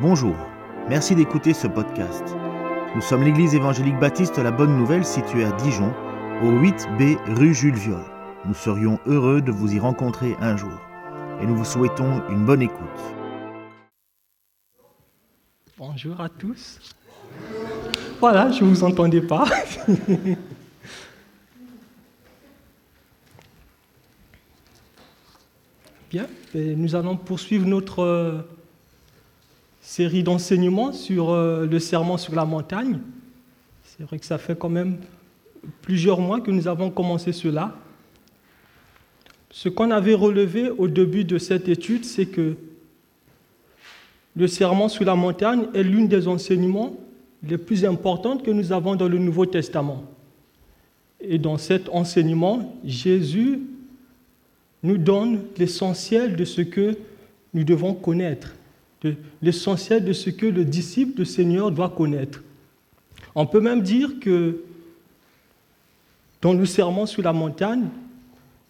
Bonjour, merci d'écouter ce podcast. Nous sommes l'église évangélique baptiste La Bonne Nouvelle située à Dijon, au 8B rue Jules Viol. Nous serions heureux de vous y rencontrer un jour et nous vous souhaitons une bonne écoute. Bonjour à tous. Voilà, je ne vous entendais pas. Bien, nous allons poursuivre notre euh, série d'enseignements sur euh, le serment sur la montagne. C'est vrai que ça fait quand même plusieurs mois que nous avons commencé cela. Ce qu'on avait relevé au début de cette étude, c'est que le serment sur la montagne est l'une des enseignements les plus importantes que nous avons dans le Nouveau Testament. Et dans cet enseignement, Jésus nous donne l'essentiel de ce que nous devons connaître, l'essentiel de ce que le disciple du Seigneur doit connaître. On peut même dire que dans le serment sur la montagne,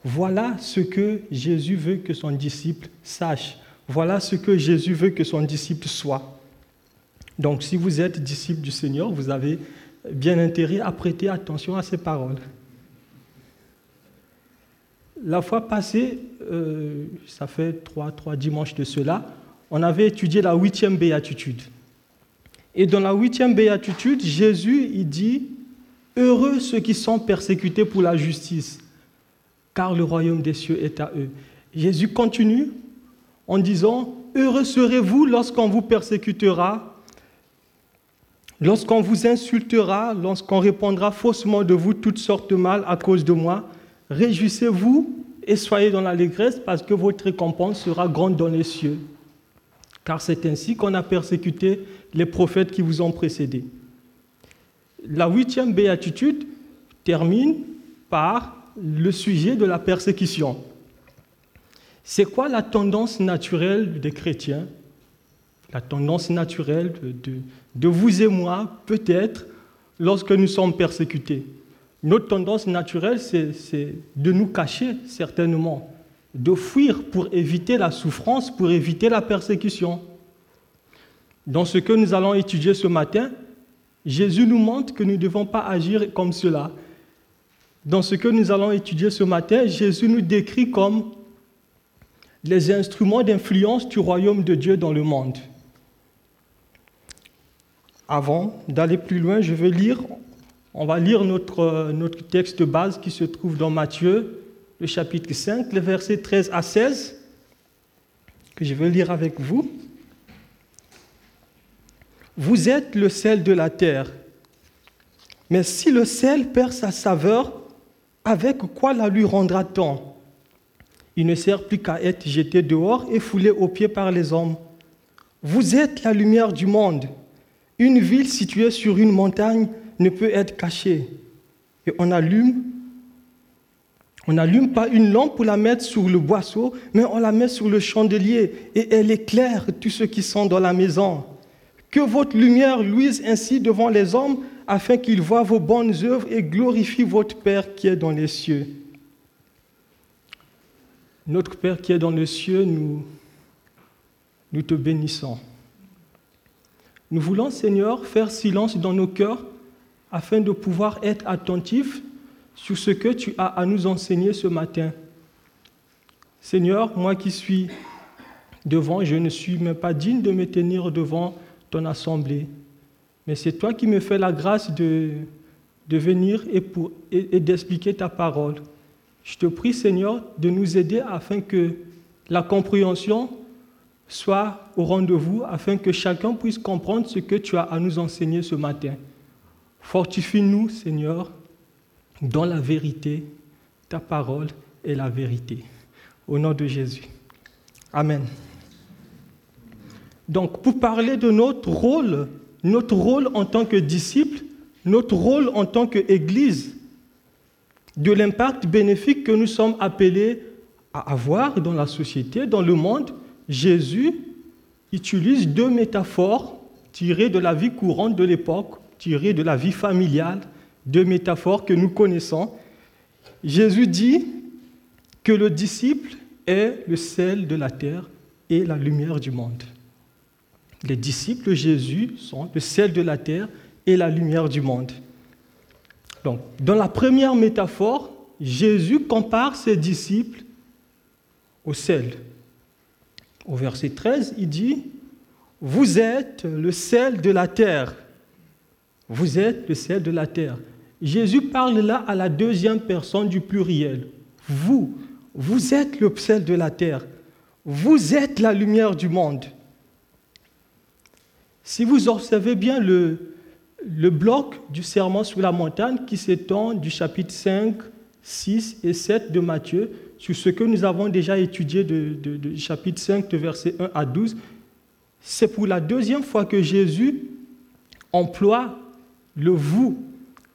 voilà ce que Jésus veut que son disciple sache. Voilà ce que Jésus veut que son disciple soit. Donc si vous êtes disciple du Seigneur, vous avez bien intérêt à prêter attention à ces paroles. La fois passée, euh, ça fait trois, trois dimanches de cela, on avait étudié la huitième béatitude. Et dans la huitième béatitude, Jésus, il dit, Heureux ceux qui sont persécutés pour la justice, car le royaume des cieux est à eux. Jésus continue en disant, Heureux serez-vous lorsqu'on vous persécutera, lorsqu'on vous insultera, lorsqu'on répondra faussement de vous toutes sortes de mal à cause de moi. Réjouissez-vous et soyez dans l'allégresse parce que votre récompense sera grande dans les cieux. Car c'est ainsi qu'on a persécuté les prophètes qui vous ont précédés. La huitième béatitude termine par le sujet de la persécution. C'est quoi la tendance naturelle des chrétiens? La tendance naturelle de, de vous et moi, peut-être, lorsque nous sommes persécutés. Notre tendance naturelle, c'est de nous cacher, certainement, de fuir pour éviter la souffrance, pour éviter la persécution. Dans ce que nous allons étudier ce matin, Jésus nous montre que nous ne devons pas agir comme cela. Dans ce que nous allons étudier ce matin, Jésus nous décrit comme les instruments d'influence du royaume de Dieu dans le monde. Avant d'aller plus loin, je vais lire, on va lire notre, notre texte de base qui se trouve dans Matthieu, le chapitre 5, les versets 13 à 16, que je vais lire avec vous. Vous êtes le sel de la terre. Mais si le sel perd sa saveur, avec quoi la lui rendra-t-on? Il ne sert plus qu'à être jeté dehors et foulé aux pieds par les hommes. Vous êtes la lumière du monde. Une ville située sur une montagne ne peut être cachée. Et on allume, on n'allume pas une lampe pour la mettre sur le boisseau, mais on la met sur le chandelier et elle éclaire tous ceux qui sont dans la maison. Que votre lumière luise ainsi devant les hommes, afin qu'ils voient vos bonnes œuvres et glorifient votre Père qui est dans les cieux. Notre Père qui est dans les cieux, nous, nous te bénissons. Nous voulons, Seigneur, faire silence dans nos cœurs afin de pouvoir être attentifs sur ce que tu as à nous enseigner ce matin. Seigneur, moi qui suis devant, je ne suis même pas digne de me tenir devant ton assemblée. Mais c'est toi qui me fais la grâce de, de venir et, pour, et, d'expliquer ta parole. Je te prie, Seigneur, de nous aider afin que la compréhension soit au rendez-vous, afin que chacun puisse comprendre ce que tu as à nous enseigner ce matin. Fortifie-nous, Seigneur, dans la vérité. Ta parole est la vérité. Au nom de Jésus. Amen. Donc, pour parler de notre rôle, notre rôle en tant que disciple, notre rôle en tant qu'Église, de l'impact bénéfique que nous sommes appelés à avoir dans la société, dans le monde, Jésus utilise deux métaphores tirées de la vie courante de l'époque, tirées de la vie familiale, deux métaphores que nous connaissons. Jésus dit que le disciple est le sel de la terre et la lumière du monde. Les disciples de Jésus sont le sel de la terre et la lumière du monde. Donc, dans la première métaphore, Jésus compare ses disciples au sel. Au verset 13, il dit, Vous êtes le sel de la terre. Vous êtes le sel de la terre. Jésus parle là à la deuxième personne du pluriel. Vous, vous êtes le sel de la terre. Vous êtes la lumière du monde. Si vous observez bien le, le bloc du serment sur la montagne qui s'étend du chapitre 5, 6 et 7 de Matthieu sur ce que nous avons déjà étudié du chapitre 5 de verset 1 à 12, c'est pour la deuxième fois que Jésus emploie le vous.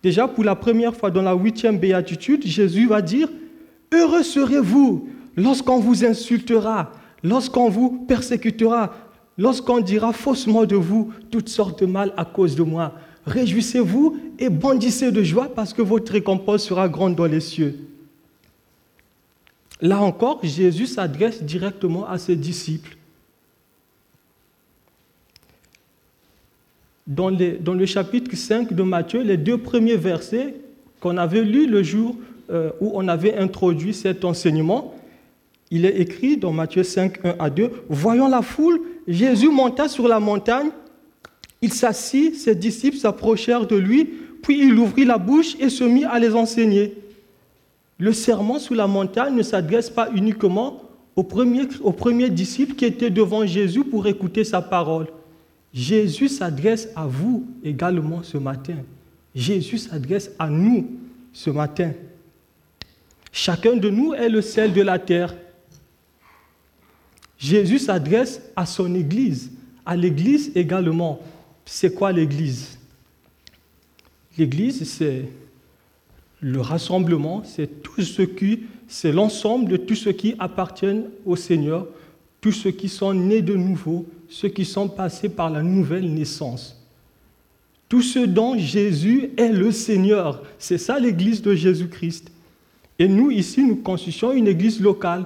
Déjà pour la première fois dans la huitième béatitude, Jésus va dire, Heureux serez-vous lorsqu'on vous insultera, lorsqu'on vous persécutera, lorsqu'on dira faussement de vous toutes sortes de mal à cause de moi. Réjouissez-vous et bondissez de joie parce que votre récompense sera grande dans les cieux. Là encore, Jésus s'adresse directement à ses disciples. Dans, le chapitre 5 de Matthieu, les deux premiers versets qu'on avait lus le jour euh, où on avait introduit cet enseignement, il est écrit dans Matthieu 5, 1 à 2, Voyant la foule, Jésus monta sur la montagne il s'assit, ses disciples s'approchèrent de lui, puis il ouvrit la bouche et se mit à les enseigner. Le serment sous la montagne ne s'adresse pas uniquement aux premiers, aux premiers disciples qui étaient devant Jésus pour écouter sa parole. Jésus s'adresse à vous également ce matin. Jésus s'adresse à nous ce matin. Chacun de nous est le sel de la terre. Jésus s'adresse à son Église, à l'Église également c'est quoi l'Église? L'Église, c'est le rassemblement, c'est tout ce qui, c'est l'ensemble de tous ceux qui appartiennent au Seigneur, tous ceux qui sont nés de nouveau, ceux qui sont passés par la nouvelle naissance. Tout ce dont Jésus est le Seigneur. C'est ça l'Église de Jésus-Christ. Et nous, ici, nous constituons une Église locale.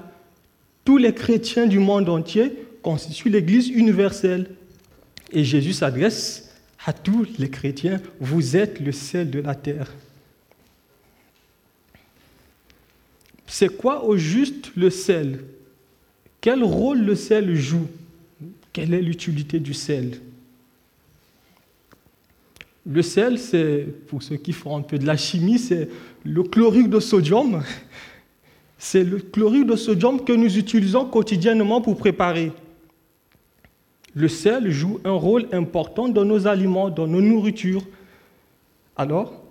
Tous les chrétiens du monde entier constituent l'Église universelle. Et Jésus s'adresse à tous les chrétiens, vous êtes le sel de la terre. C'est quoi au juste le sel? Quel rôle le sel joue? Quelle est l'utilité du sel? Le sel, c'est, pour ceux qui font un peu de la chimie, c'est le chlorure de sodium. C'est le chlorure de sodium que nous utilisons quotidiennement pour préparer. Le sel joue un rôle important dans nos aliments, dans nos nourritures. Alors,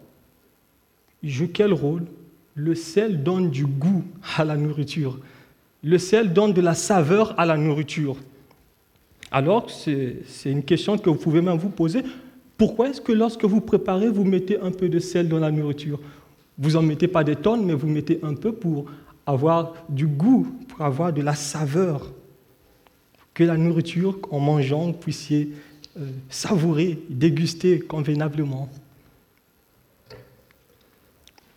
il joue quel rôle? Le sel donne du goût à la nourriture. Le sel donne de la saveur à la nourriture. Alors, c'est une question que vous pouvez même vous poser. Pourquoi est-ce que lorsque vous préparez, vous mettez un peu de sel dans la nourriture? Vous n'en mettez pas des tonnes, mais vous mettez un peu pour avoir du goût, pour avoir de la saveur que la nourriture, en mangeant, vous puissiez euh, savourer, déguster convenablement.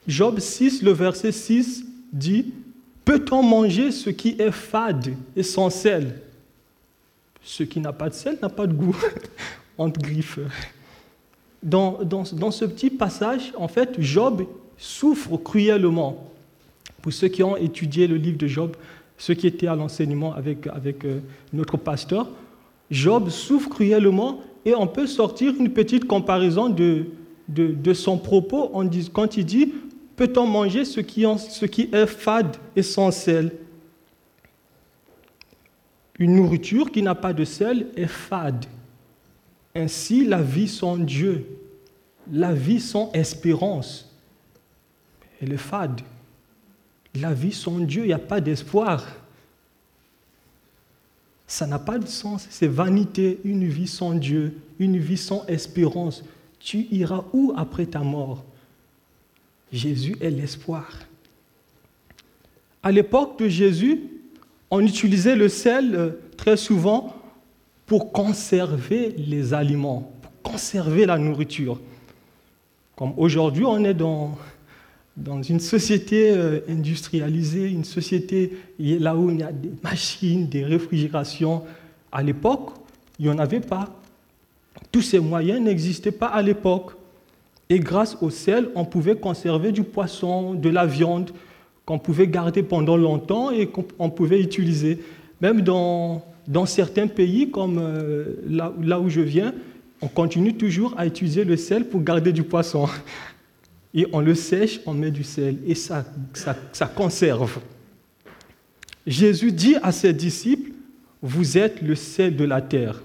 Job 6, le verset 6 dit, Peut-on manger ce qui est fade et sans sel? Ce qui n'a pas de sel n'a pas de goût, entre griffes. Dans, dans, dans, ce petit passage, en fait, Job souffre cruellement. Pour ceux qui ont étudié le livre de Job, ceux qui étaient à l'enseignement avec, avec euh, notre pasteur, Job souffre cruellement et on peut sortir une petite comparaison de, de, son propos quand il dit Peut-on manger ce qui, ce qui est fade et sans sel? Une nourriture qui n'a pas de sel est fade. Ainsi, la vie sans Dieu, la vie sans espérance, elle est fade. La vie sans Dieu, il n'y a pas d'espoir. Ça n'a pas de sens, c'est vanité, une vie sans Dieu, une vie sans espérance. Tu iras où après ta mort? Jésus est l'espoir. À l'époque de Jésus, on utilisait le sel euh, très souvent pour conserver les aliments, pour conserver la nourriture. Comme aujourd'hui, on est dans une société euh, industrialisée, une société là où il y a des machines, des réfrigérations, à l'époque, Il n'y en avait pas. Tous ces moyens n'existaient pas à l'époque. Et grâce au sel, on pouvait conserver du poisson, de la viande, qu'on pouvait garder pendant longtemps et qu'on pouvait utiliser. Même dans, dans certains pays, comme euh, là, où je viens, on continue toujours à utiliser le sel pour garder du poisson. Et on le sèche, on met du sel et ça, ça, ça conserve. Jésus dit à ses disciples, vous êtes le sel de la terre.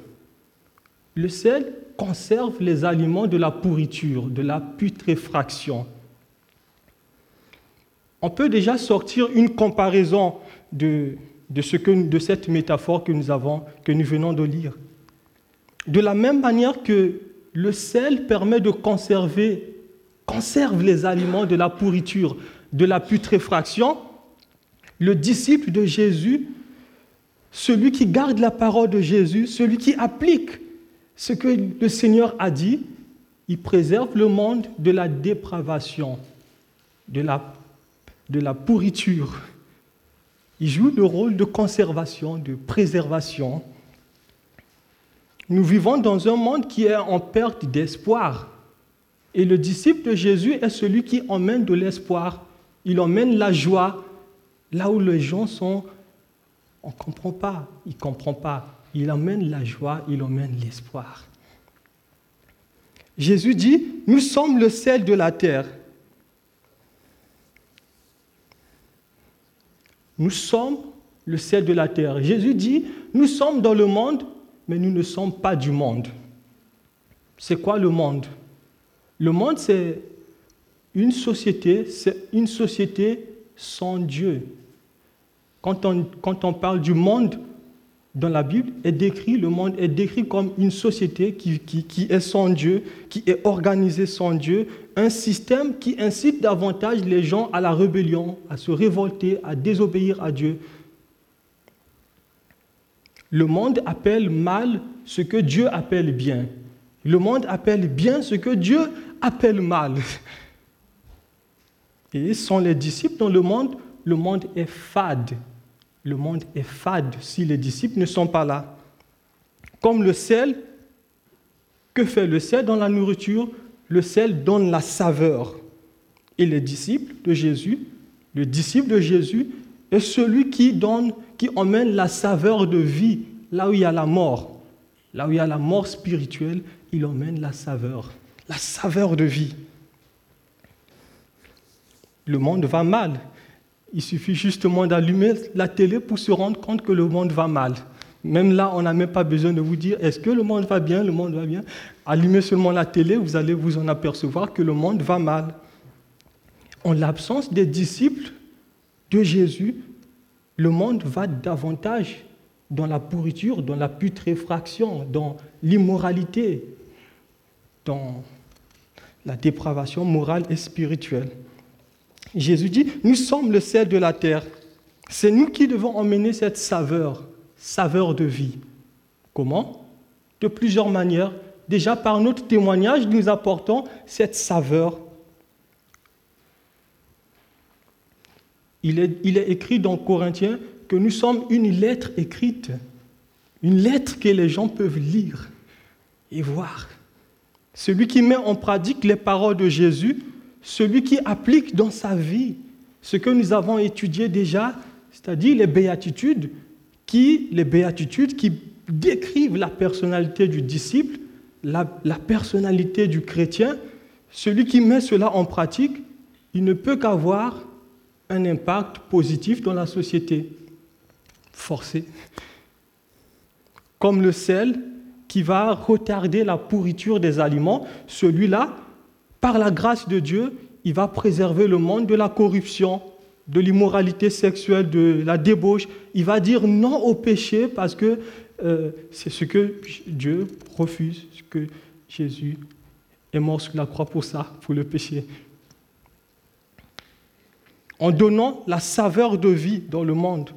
Le sel conserve les aliments de la pourriture, de la putréfaction. On peut déjà sortir une comparaison de, de, ce que, de cette métaphore que nous, avons, que nous venons de lire. De la même manière que le sel permet de conserver, conserve les aliments de la pourriture, de la putréfaction, le disciple de Jésus, celui qui garde la parole de Jésus, celui qui applique ce que le Seigneur a dit, il préserve le monde de la dépravation, de la, de la pourriture. Il joue le rôle de conservation, de préservation. Nous vivons dans un monde qui est en perte d'espoir. Et le disciple de Jésus est celui qui emmène de l'espoir. Il emmène la joie là où les gens sont, on ne comprend pas, ils ne comprennent pas. Il emmène la joie, il emmène l'espoir. Jésus dit, nous sommes le sel de la terre. Nous sommes le sel de la terre. Jésus dit, nous sommes dans le monde, mais nous ne sommes pas du monde. C'est quoi le monde? Le monde, c'est une société, c'est une société sans Dieu. Quand on, quand on parle du monde, dans la Bible est décrit, le monde est décrit comme une société qui, qui, est sans Dieu, qui est organisée sans Dieu, un système qui incite davantage les gens à la rébellion, à se révolter, à désobéir à Dieu. Le monde appelle mal ce que Dieu appelle bien. Le monde appelle bien ce que Dieu appelle mal. Et sont les disciples dans le monde, le monde est fade, le monde est fade si les disciples ne sont pas là. Comme le sel, que fait le sel dans la nourriture? Le sel donne la saveur. Et les disciples de Jésus, le disciple de Jésus est celui qui donne, qui emmène la saveur de vie là où il y a la mort. Là où il y a la mort spirituelle, il emmène la saveur, la saveur de vie. Le monde va mal, il suffit justement d'allumer la télé pour se rendre compte que le monde va mal. Même là, on n'a même pas besoin de vous dire est-ce que le monde va bien, le monde va bien? Allumez seulement la télé, vous allez vous en apercevoir que le monde va mal. En l'absence des disciples de Jésus, le monde va davantage dans la pourriture, dans la putréfaction, dans l'immoralité, dans la dépravation morale et spirituelle. Jésus dit, nous sommes le sel de la terre. C'est nous qui devons emmener cette saveur, saveur de vie. Comment? De plusieurs manières. Déjà par notre témoignage, nous apportons cette saveur. Il est, il est écrit dans Corinthiens que nous sommes une lettre écrite, une lettre que les gens peuvent lire et voir. Celui qui met en pratique les paroles de Jésus celui qui applique dans sa vie ce que nous avons étudié déjà, c'est-à-dire les béatitudes, qui, les béatitudes qui décrivent la personnalité du disciple, la, personnalité du chrétien, celui qui met cela en pratique, il ne peut qu'avoir un impact positif dans la société. Forcé. Comme le sel qui va retarder la pourriture des aliments, celui-là par la grâce de Dieu, il va préserver le monde de la corruption, de l'immoralité sexuelle, de la débauche. Il va dire non au péché parce que euh, c'est ce que Dieu refuse, ce que Jésus est mort sur la croix pour ça, pour le péché. En donnant la saveur de vie dans le monde,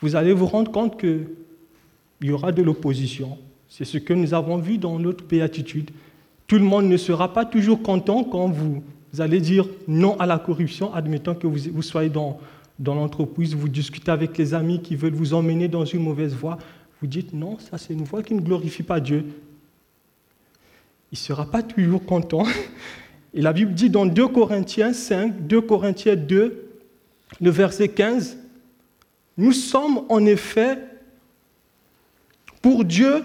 vous allez vous rendre compte qu'il y aura de l'opposition. C'est ce que nous avons vu dans notre béatitude. Tout le monde ne sera pas toujours content quand vous, allez dire non à la corruption, admettant que vous, vous soyez dans, dans l'entreprise, vous discutez avec les amis qui veulent vous emmener dans une mauvaise voie. Vous dites non, ça c'est une voix qui ne glorifie pas Dieu. Il ne sera pas toujours content. Et la Bible dit dans 2 Corinthiens 5, 2 Corinthiens 2, le verset 15, Nous sommes en effet pour Dieu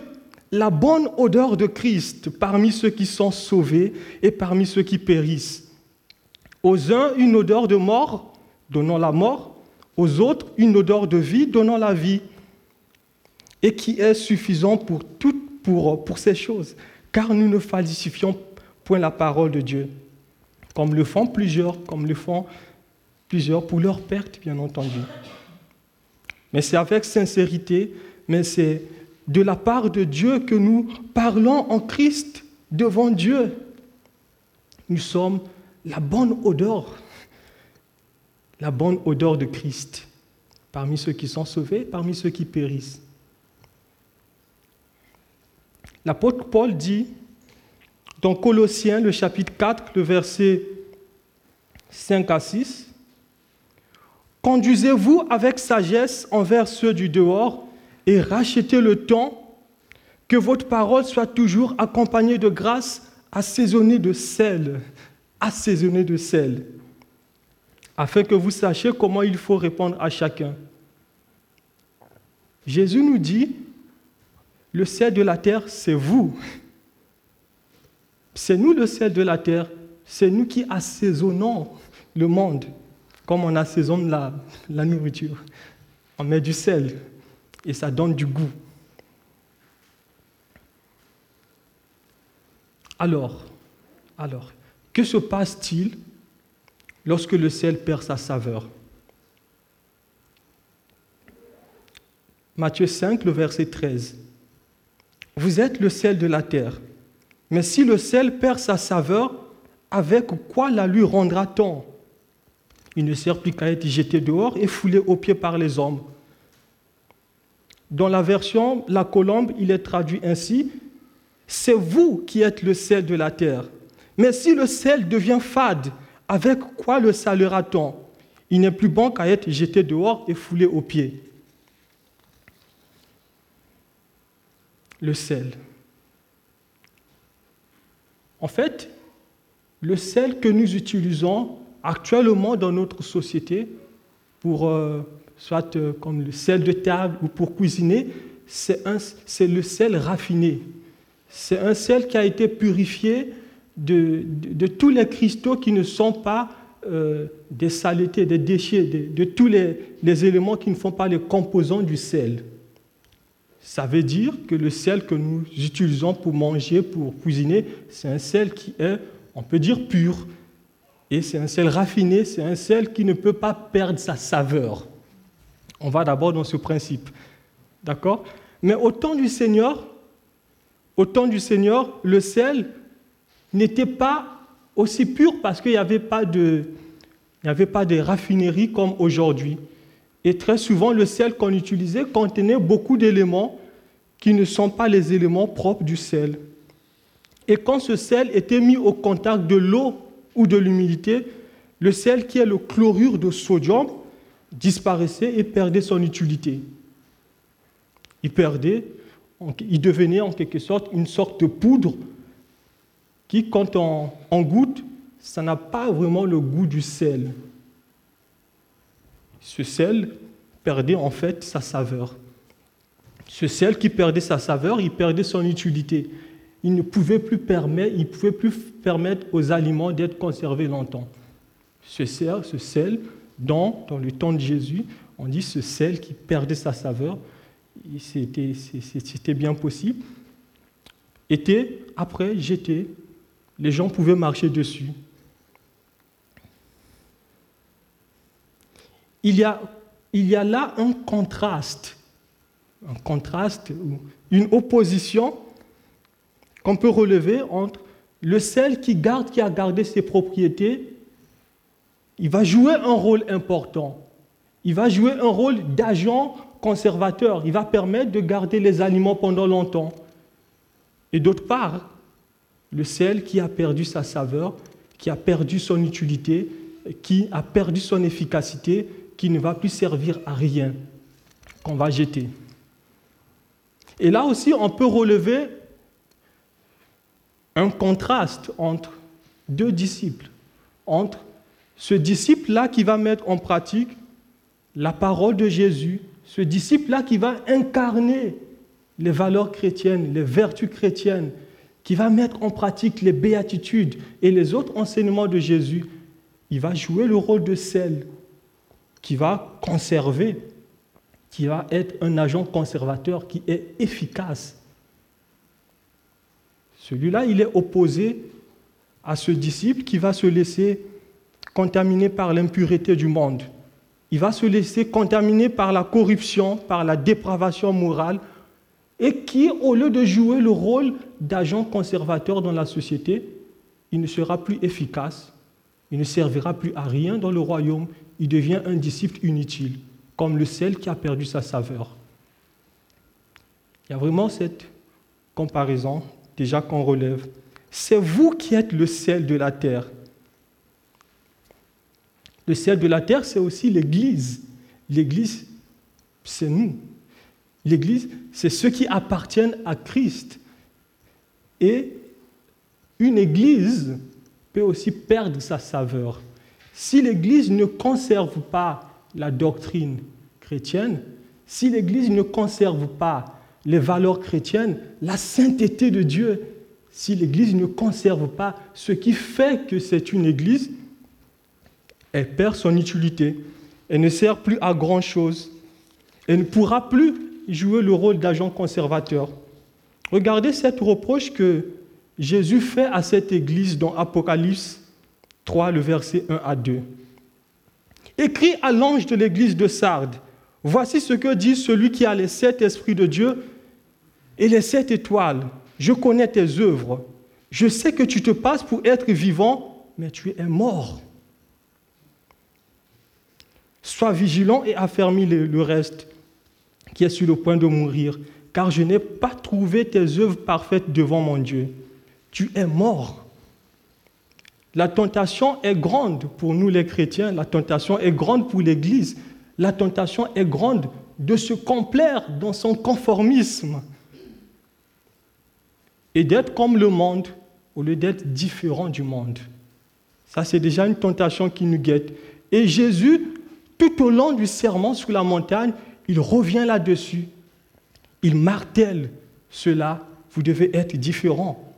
la bonne odeur de Christ parmi ceux qui sont sauvés et parmi ceux qui périssent. Aux uns, une odeur de mort, donnant la mort, aux autres, une odeur de vie, donnant la vie, et qui est suffisant pour, toutes, pour, pour ces choses, car nous ne falsifions point la parole de Dieu, comme le font plusieurs, comme le font plusieurs pour leur perte, bien entendu. Mais c'est avec sincérité, mais c'est de la part de Dieu que nous parlons en Christ devant Dieu. Nous sommes la bonne odeur, la bonne odeur de Christ parmi ceux qui sont sauvés, parmi ceux qui périssent. L'apôtre Paul dit dans Colossiens, le chapitre 4, le verset 5 à 6, Conduisez-vous avec sagesse envers ceux du dehors et rachetez le temps, que votre parole soit toujours accompagnée de grâce, assaisonnée de sel, assaisonnée de sel, afin que vous sachiez comment il faut répondre à chacun. Jésus nous dit, le sel de la terre, c'est vous. C'est nous le sel de la terre. C'est nous qui assaisonnons le monde, comme on assaisonne la nourriture. On met du sel, et ça donne du goût. Alors, alors, que se passe-t-il lorsque le sel perd sa saveur? Matthieu 5, le verset 13. Vous êtes le sel de la terre, mais si le sel perd sa saveur, avec quoi la lui rendra-t-on? Il ne sert plus qu'à être jeté dehors et foulé aux pieds par les hommes. Dans la version La Colombe, il est traduit ainsi C'est vous qui êtes le sel de la terre. Mais si le sel devient fade, avec quoi le salera-t-on? Il n'est plus bon qu'à être jeté dehors et foulé aux pieds. Le sel. En fait, le sel que nous utilisons actuellement dans notre société pour euh, soit euh, comme le sel de table ou pour cuisiner, c'est le sel raffiné. C'est un sel qui a été purifié de, tous les cristaux qui ne sont pas euh, des saletés, des déchets, de, tous les, les, éléments qui ne font pas les composants du sel. Ça veut dire que le sel que nous utilisons pour manger, pour cuisiner, c'est un sel qui est, on peut dire, pur. Et c'est un sel raffiné, c'est un sel qui ne peut pas perdre sa saveur. On va d'abord dans ce principe. D'accord? Mais au temps du Seigneur, au temps du Seigneur, le sel n'était pas aussi pur parce qu'il n'y avait pas de, il n'y avait pas de raffinerie comme aujourd'hui. Et très souvent, le sel qu'on utilisait contenait beaucoup d'éléments qui ne sont pas les éléments propres du sel. Et quand ce sel était mis au contact de l'eau ou de l'humidité, le sel qui est le chlorure de sodium disparaissait et perdait son utilité. Il perdait, il devenait en quelque sorte une sorte de poudre qui, quand on, goûte, ça n'a pas vraiment le goût du sel. Ce sel perdait en fait sa saveur. Ce sel qui perdait sa saveur, il perdait son utilité. Il ne pouvait plus permettre, aux aliments d'être conservés longtemps. Ce sel, ce dans, dans le temps de Jésus, on dit ce sel qui perdait sa saveur, c'était bien possible, était après jeté, les gens pouvaient marcher dessus. Il y a, il y a là un contraste, un contraste, une opposition qu'on peut relever entre le sel qui garde, qui a gardé ses propriétés, il va jouer un rôle important. Il va jouer un rôle d'agent conservateur. Il va permettre de garder les aliments pendant longtemps. Et d'autre part, le sel qui a perdu sa saveur, qui a perdu son utilité, qui a perdu son efficacité, qui ne va plus servir à rien, qu'on va jeter. Et là aussi, on peut relever un contraste entre deux disciples, entre ce disciple-là qui va mettre en pratique la parole de Jésus, ce disciple-là qui va incarner les valeurs chrétiennes, les vertus chrétiennes, qui va mettre en pratique les béatitudes et les autres enseignements de Jésus, il va jouer le rôle de celle qui va conserver, qui va être un agent conservateur qui est efficace. Celui-là, il est opposé à ce disciple qui va se laisser contaminer par l'impureté du monde. Il va se laisser contaminer par la corruption, par la dépravation morale, et qui, au lieu de jouer le rôle d'agent conservateur dans la société, il ne sera plus efficace, il ne servira plus à rien dans le royaume, il devient un disciple inutile, comme le sel qui a perdu sa saveur. Il y a vraiment cette comparaison déjà qu'on relève. C'est vous qui êtes le sel de la terre. Le sel de la terre, c'est aussi l'Église. L'Église, c'est nous. L'Église, c'est ceux qui appartiennent à Christ. Et une Église peut aussi perdre sa saveur. Si l'Église ne conserve pas la doctrine chrétienne, si l'Église ne conserve pas les valeurs chrétiennes, la sainteté de Dieu, si l'Église ne conserve pas ce qui fait que c'est une Église, elle perd son utilité. Elle ne sert plus à grand-chose. Elle ne pourra plus jouer le rôle d'agent conservateur. Regardez cette reproche que Jésus fait à cette église dans Apocalypse 3, le verset 1 à 2. Écrit à l'ange de l'église de Sardes, voici ce que dit celui qui a les sept esprits de Dieu et les sept étoiles. Je connais tes œuvres. Je sais que tu te passes pour être vivant, mais tu es mort. Sois vigilant et affermis le reste qui est sur le point de mourir, car je n'ai pas trouvé tes œuvres parfaites devant mon Dieu. Tu es mort. La tentation est grande pour nous les chrétiens, la tentation est grande pour l'Église, la tentation est grande de se complaire dans son conformisme et d'être comme le monde au lieu d'être différent du monde. Ça, c'est déjà une tentation qui nous guette. Et Jésus, tout au long du serment sur la montagne, il revient là-dessus. Il martèle cela. Vous devez être différent.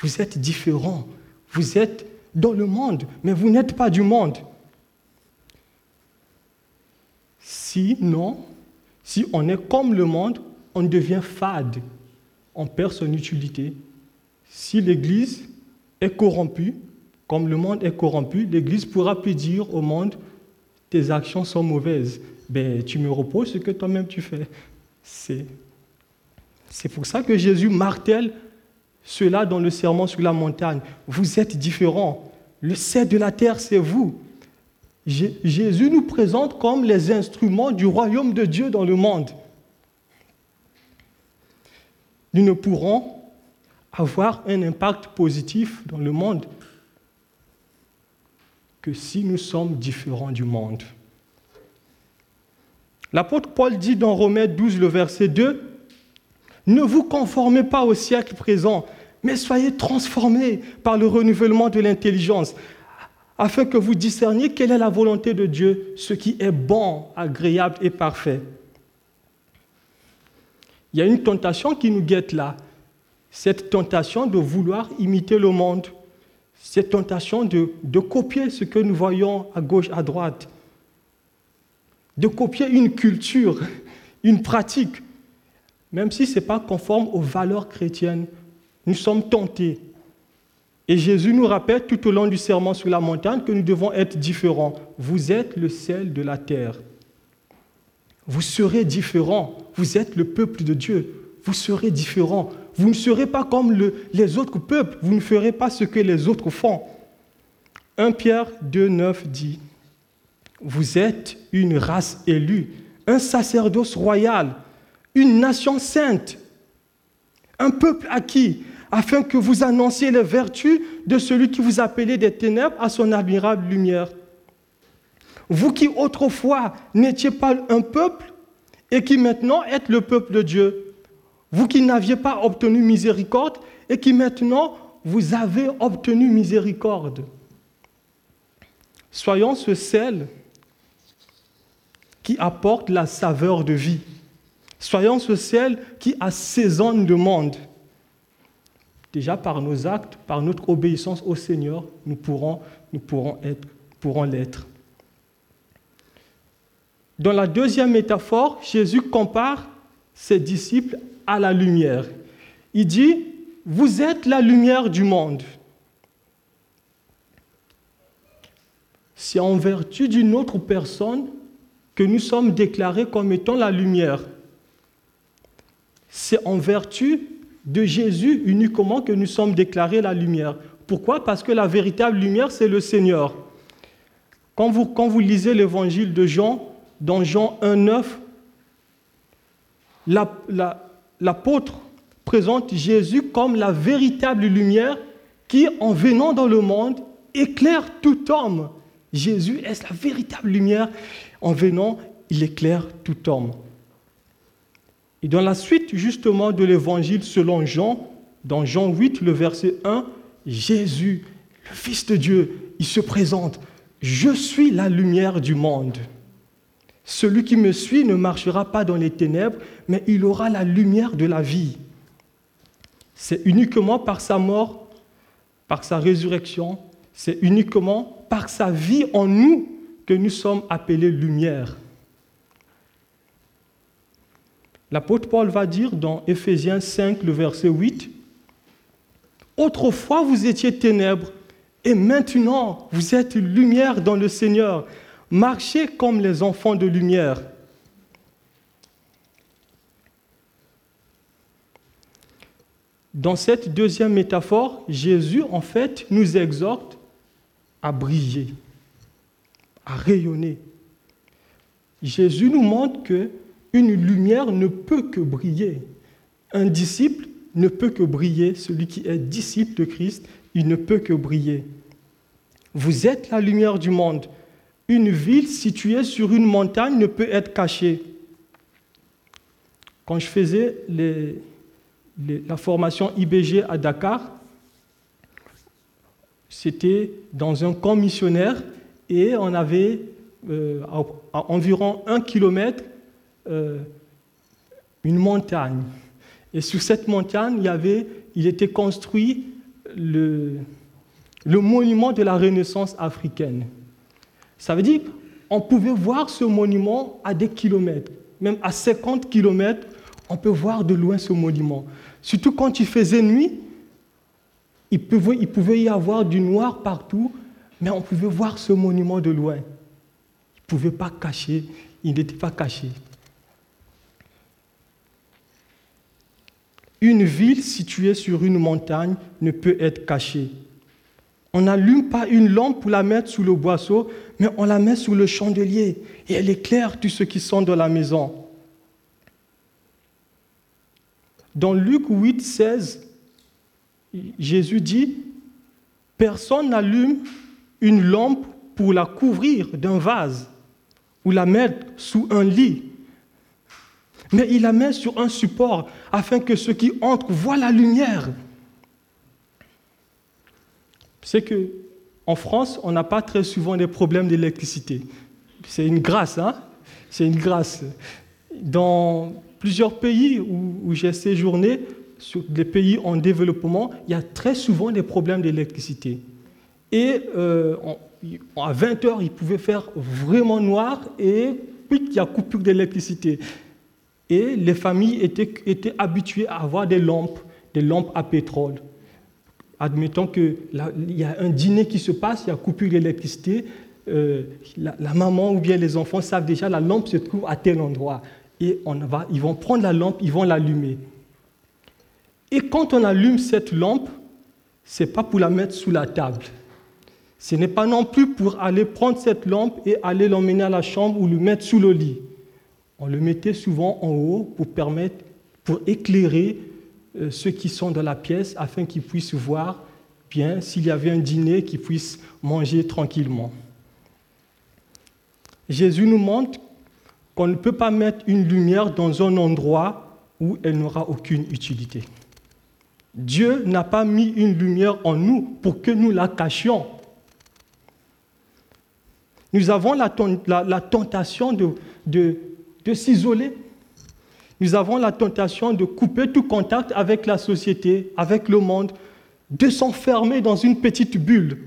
Vous êtes différent. Vous êtes dans le monde, mais vous n'êtes pas du monde. Sinon, si on est comme le monde, on devient fade. On perd son utilité. Si l'Église est corrompue, comme le monde est corrompu, l'Église pourra plus dire au monde, tes actions sont mauvaises ben, tu me reposes ce que toi-même tu fais. C'est, c'est pour ça que Jésus martèle cela dans le serment sur la montagne. Vous êtes différents. Le sel de la terre, c'est vous. Jésus nous présente comme les instruments du royaume de Dieu dans le monde. Nous ne pourrons avoir un impact positif dans le monde que si nous sommes différents du monde. L'apôtre Paul dit dans Romains 12, le verset 2, Ne vous conformez pas au siècle présent, mais soyez transformés par le renouvellement de l'intelligence, afin que vous discerniez quelle est la volonté de Dieu, ce qui est bon, agréable et parfait. Il y a une tentation qui nous guette là, cette tentation de vouloir imiter le monde, cette tentation de, de copier ce que nous voyons à gauche, à droite de copier une culture, une pratique, même si ce n'est pas conforme aux valeurs chrétiennes. Nous sommes tentés. Et Jésus nous rappelle tout au long du serment sur la montagne que nous devons être différents. Vous êtes le sel de la terre. Vous serez différents. Vous êtes le peuple de Dieu. Vous serez différents. Vous ne serez pas comme les autres peuples. Vous ne ferez pas ce que les autres font. 1 Pierre 2, 9 dit vous êtes une race élue, un sacerdoce royal, une nation sainte, un peuple acquis, afin que vous annonciez les vertus de celui qui vous appelait des ténèbres à son admirable lumière. Vous qui autrefois n'étiez pas un peuple et qui maintenant êtes le peuple de Dieu, Vous qui n'aviez pas obtenu miséricorde et qui maintenant vous avez obtenu miséricorde. Soyons ce sel apporte la saveur de vie. Soyons ce sel qui assaisonne le monde. Déjà par nos actes, par notre obéissance au Seigneur, nous pourrons, nous pourrons, être, pourrons l'être. Dans la deuxième métaphore, Jésus compare ses disciples à la lumière. Il dit, vous êtes la lumière du monde. C'est en vertu d'une autre personne que nous sommes déclarés comme étant la lumière. C'est en vertu de Jésus uniquement que nous sommes déclarés la lumière. Pourquoi? Parce que la véritable lumière, c'est le Seigneur. Quand vous, quand vous lisez l'évangile de Jean, dans Jean 1,9, l'apôtre présente Jésus comme la véritable lumière qui, en venant dans le monde, éclaire tout homme. Jésus est la véritable lumière. En venant, il éclaire tout homme. Et dans la suite justement de l'évangile selon Jean, dans Jean 8, le verset 1, Jésus, le Fils de Dieu, il se présente. Je suis la lumière du monde. Celui qui me suit ne marchera pas dans les ténèbres, mais il aura la lumière de la vie. C'est uniquement par sa mort, par sa résurrection, c'est uniquement par sa vie en nous que nous sommes appelés lumière. L'apôtre Paul va dire dans Éphésiens 5, le verset 8, Autrefois vous étiez ténèbres, et maintenant vous êtes lumière dans le Seigneur. Marchez comme les enfants de lumière. Dans cette deuxième métaphore, Jésus, en fait, nous exhorte à briller, rayonner. Jésus nous montre que une lumière ne peut que briller. Un disciple ne peut que briller. Celui qui est disciple de Christ, il ne peut que briller. Vous êtes la lumière du monde. Une ville située sur une montagne ne peut être cachée. Quand je faisais la formation IBG à Dakar, c'était dans un camp missionnaire et on avait euh, à, environ un kilomètre euh, une montagne. Et sur cette montagne, il, y avait, il était construit le, monument de la Renaissance africaine. Ça veut dire qu'on pouvait voir ce monument à des kilomètres, même à 50 kilomètres, on peut voir de loin ce monument. Surtout quand il faisait nuit, il pouvait y avoir du noir partout, mais on pouvait voir ce monument de loin. Il ne pouvait pas cacher, il n'était pas caché. Une ville située sur une montagne ne peut être cachée. On n'allume pas une lampe pour la mettre sous le boisseau, mais on la met sous le chandelier et elle éclaire tous ceux qui sont dans la maison. Dans Luc 8, 16, Jésus dit, personne n'allume une lampe pour la couvrir d'un vase ou la mettre sous un lit mais il la met sur un support afin que ceux qui entrent voient la lumière. C'est que en France, on n'a pas très souvent des problèmes d'électricité. C'est une grâce, hein? C'est une grâce. Dans plusieurs pays où, j'ai séjourné, sur des pays en développement, il y a très souvent des problèmes d'électricité. Et euh, à 20 heures, il pouvait faire vraiment noir et puis il y a coupure d'électricité. Et les familles étaient, étaient habituées à avoir des lampes, des lampes à pétrole. Admettons qu'il y a un dîner qui se passe, il y a coupure d'électricité, euh, la, maman ou bien les enfants savent déjà la lampe se trouve à tel endroit. Et on va, ils vont prendre la lampe, ils vont l'allumer. Et quand on allume cette lampe, ce n'est pas pour la mettre sous la table. Ce n'est pas non plus pour aller prendre cette lampe et aller l'emmener à la chambre ou le mettre sous le lit on le mettait souvent en haut pour permettre, pour éclairer euh, ceux qui sont dans la pièce afin qu'ils puissent voir bien s'il y avait un dîner, qu'ils puissent manger tranquillement. Jésus nous montre qu'on ne peut pas mettre une lumière dans un endroit où elle n'aura aucune utilité. Dieu n'a pas mis une lumière en nous pour que nous la cachions. Nous avons la, tentation de, s'isoler. Nous avons la tentation de couper tout contact avec la société, avec le monde, de s'enfermer dans une petite bulle.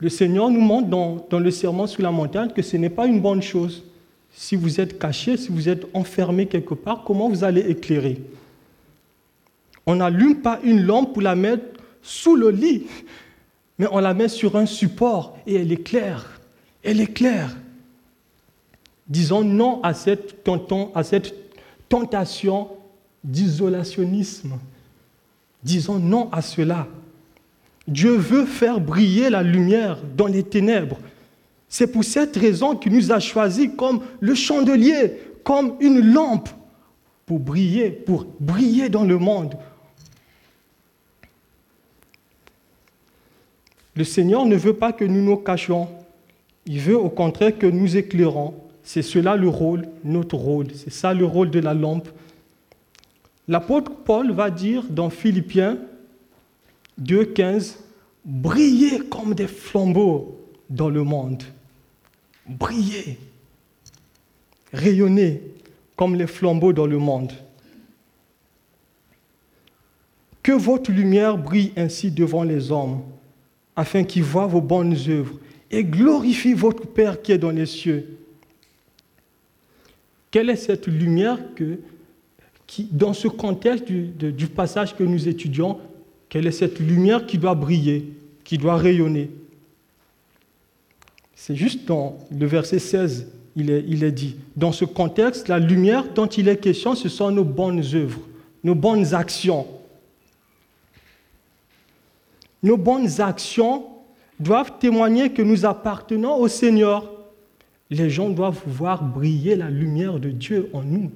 Le Seigneur nous montre dans, dans le serment sur la montagne que ce n'est pas une bonne chose. Si vous êtes caché, si vous êtes enfermé quelque part, comment vous allez éclairer? On n'allume pas une lampe pour la mettre sous le lit, mais on la met sur un support et elle est claire. Elle est claire. Disons non à cette, tentation d'isolationnisme. Disons non à cela. Dieu veut faire briller la lumière dans les ténèbres. C'est pour cette raison qu'il nous a choisis comme le chandelier, comme une lampe pour briller, pour briller dans le monde. Le Seigneur ne veut pas que nous nous cachions. Il veut au contraire que nous éclairons. C'est cela le rôle, notre rôle. C'est ça le rôle de la lampe. L'apôtre Paul va dire dans Philippiens 2.15, brillez comme des flambeaux dans le monde. Brillez, rayonnez comme les flambeaux dans le monde. Que votre lumière brille ainsi devant les hommes, afin qu'ils voient vos bonnes œuvres et glorifient votre Père qui est dans les cieux. Quelle est cette lumière que, dans ce contexte du, passage que nous étudions, quelle est cette lumière qui doit briller, qui doit rayonner? C'est juste dans le verset 16, il est, il est dit. Dans ce contexte, la lumière dont il est question, ce sont nos bonnes œuvres, nos bonnes actions. Nos bonnes actions doivent témoigner que nous appartenons au Seigneur. Les gens doivent voir briller la lumière de Dieu en nous,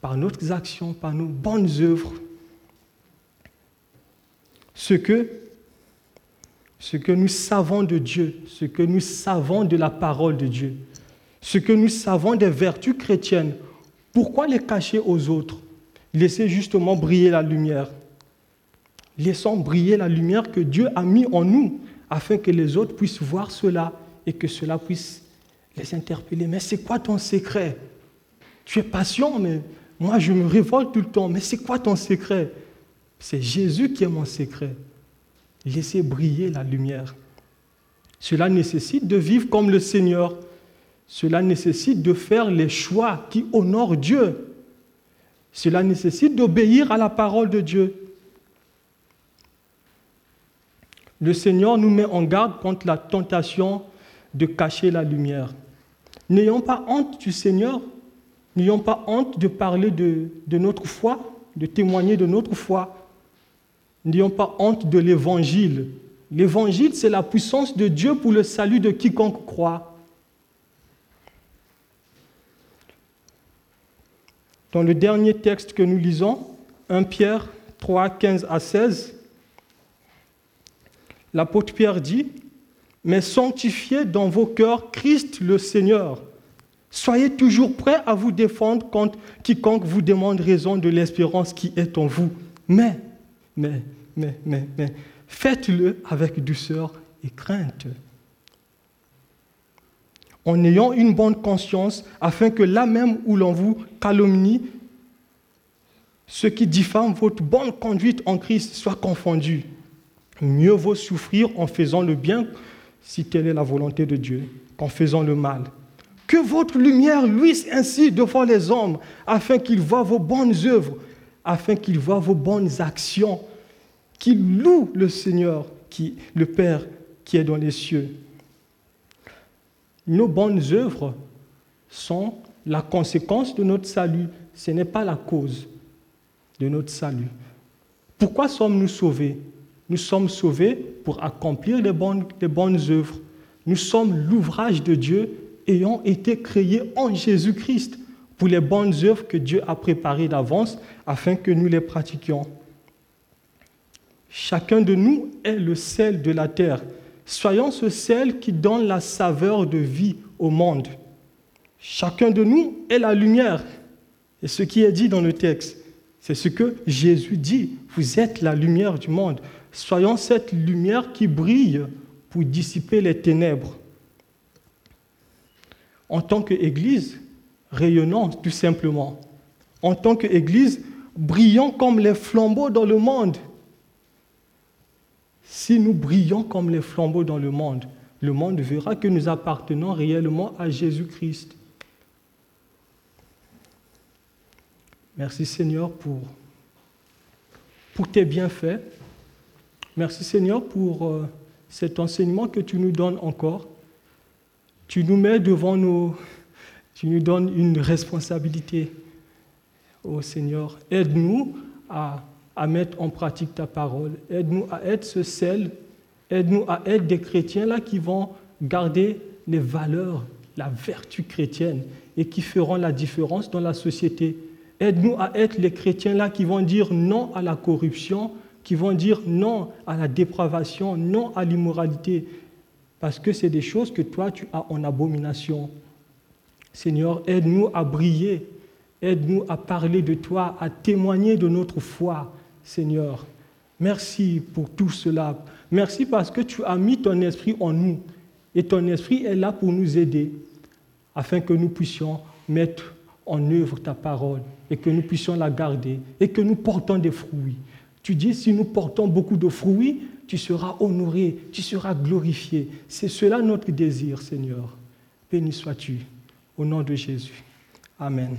par nos actions, par nos bonnes œuvres. Ce que ce que nous savons de Dieu, ce que nous savons de la parole de Dieu, ce que nous savons des vertus chrétiennes, pourquoi les cacher aux autres? Laissez justement briller la lumière. Laissons briller la lumière que Dieu a mis en nous afin que les autres puissent voir cela et que cela puisse les interpeller. Mais c'est quoi ton secret? Tu es patient, mais moi je me révolte tout le temps. Mais c'est quoi ton secret? C'est Jésus qui est mon secret. Laissez briller la lumière. Cela nécessite de vivre comme le Seigneur. Cela nécessite de faire les choix qui honorent Dieu. Cela nécessite d'obéir à la parole de Dieu. Le Seigneur nous met en garde contre la tentation de cacher la lumière. N'ayons pas honte du Seigneur, n'ayons pas honte de parler de, notre foi, de témoigner de notre foi. N'ayons pas honte de l'évangile. L'évangile, c'est la puissance de Dieu pour le salut de quiconque croit. Dans le dernier texte que nous lisons, 1 Pierre 3, 15 à 16, l'apôtre Pierre dit, Mais sanctifiez dans vos cœurs Christ le Seigneur. Soyez toujours prêts à vous défendre contre quiconque vous demande raison de l'espérance qui est en vous. Mais mais, mais, mais, mais, faites-le avec douceur et crainte. En ayant une bonne conscience, afin que là même où l'on vous calomnie, ce qui diffament votre bonne conduite en Christ soit confondu. Mieux vaut souffrir en faisant le bien, si telle est la volonté de Dieu, qu'en faisant le mal. Que votre lumière luise ainsi devant les hommes, afin qu'ils voient vos bonnes œuvres afin qu'il voit vos bonnes actions, qu'il loue le Seigneur, qui, le Père qui est dans les cieux. Nos bonnes œuvres sont la conséquence de notre salut, ce n'est pas la cause de notre salut. Pourquoi sommes-nous sauvés? Nous sommes sauvés pour accomplir les bonnes, œuvres. Nous sommes l'ouvrage de Dieu ayant été créés en Jésus-Christ pour les bonnes œuvres que Dieu a préparées d'avance afin que nous les pratiquions. Chacun de nous est le sel de la terre. Soyons ce sel qui donne la saveur de vie au monde. Chacun de nous est la lumière. Et ce qui est dit dans le texte, c'est ce que Jésus dit. Vous êtes la lumière du monde. Soyons cette lumière qui brille pour dissiper les ténèbres. En tant qu'Église, rayonnant tout simplement. En tant qu'Église, brillant comme les flambeaux dans le monde. Si nous brillons comme les flambeaux dans le monde, le monde verra que nous appartenons réellement à Jésus-Christ. Merci Seigneur pour, pour tes bienfaits. Merci Seigneur pour euh, cet enseignement que tu nous donnes encore. Tu nous mets devant nous, tu nous donnes une responsabilité. Oh Seigneur, aide-nous à, à mettre en pratique ta parole. Aide-nous à être ce sel. Aide-nous à être des chrétiens là qui vont garder les valeurs, la vertu chrétienne et qui feront la différence dans la société. Aide-nous à être les chrétiens là qui vont dire non à la corruption, qui vont dire non à la dépravation, non à l'immoralité, parce que c'est des choses que toi tu as en abomination. Seigneur, aide-nous à briller, aide-nous à parler de toi, à témoigner de notre foi, Seigneur. Merci pour tout cela. Merci parce que tu as mis ton esprit en nous et ton esprit est là pour nous aider afin que nous puissions mettre en œuvre ta parole et que nous puissions la garder et que nous portons des fruits. Tu dis, si nous portons beaucoup de fruits, tu seras honoré, tu seras glorifié. C'est cela notre désir, Seigneur. Béni sois-tu. Au nom de Jésus. Amen.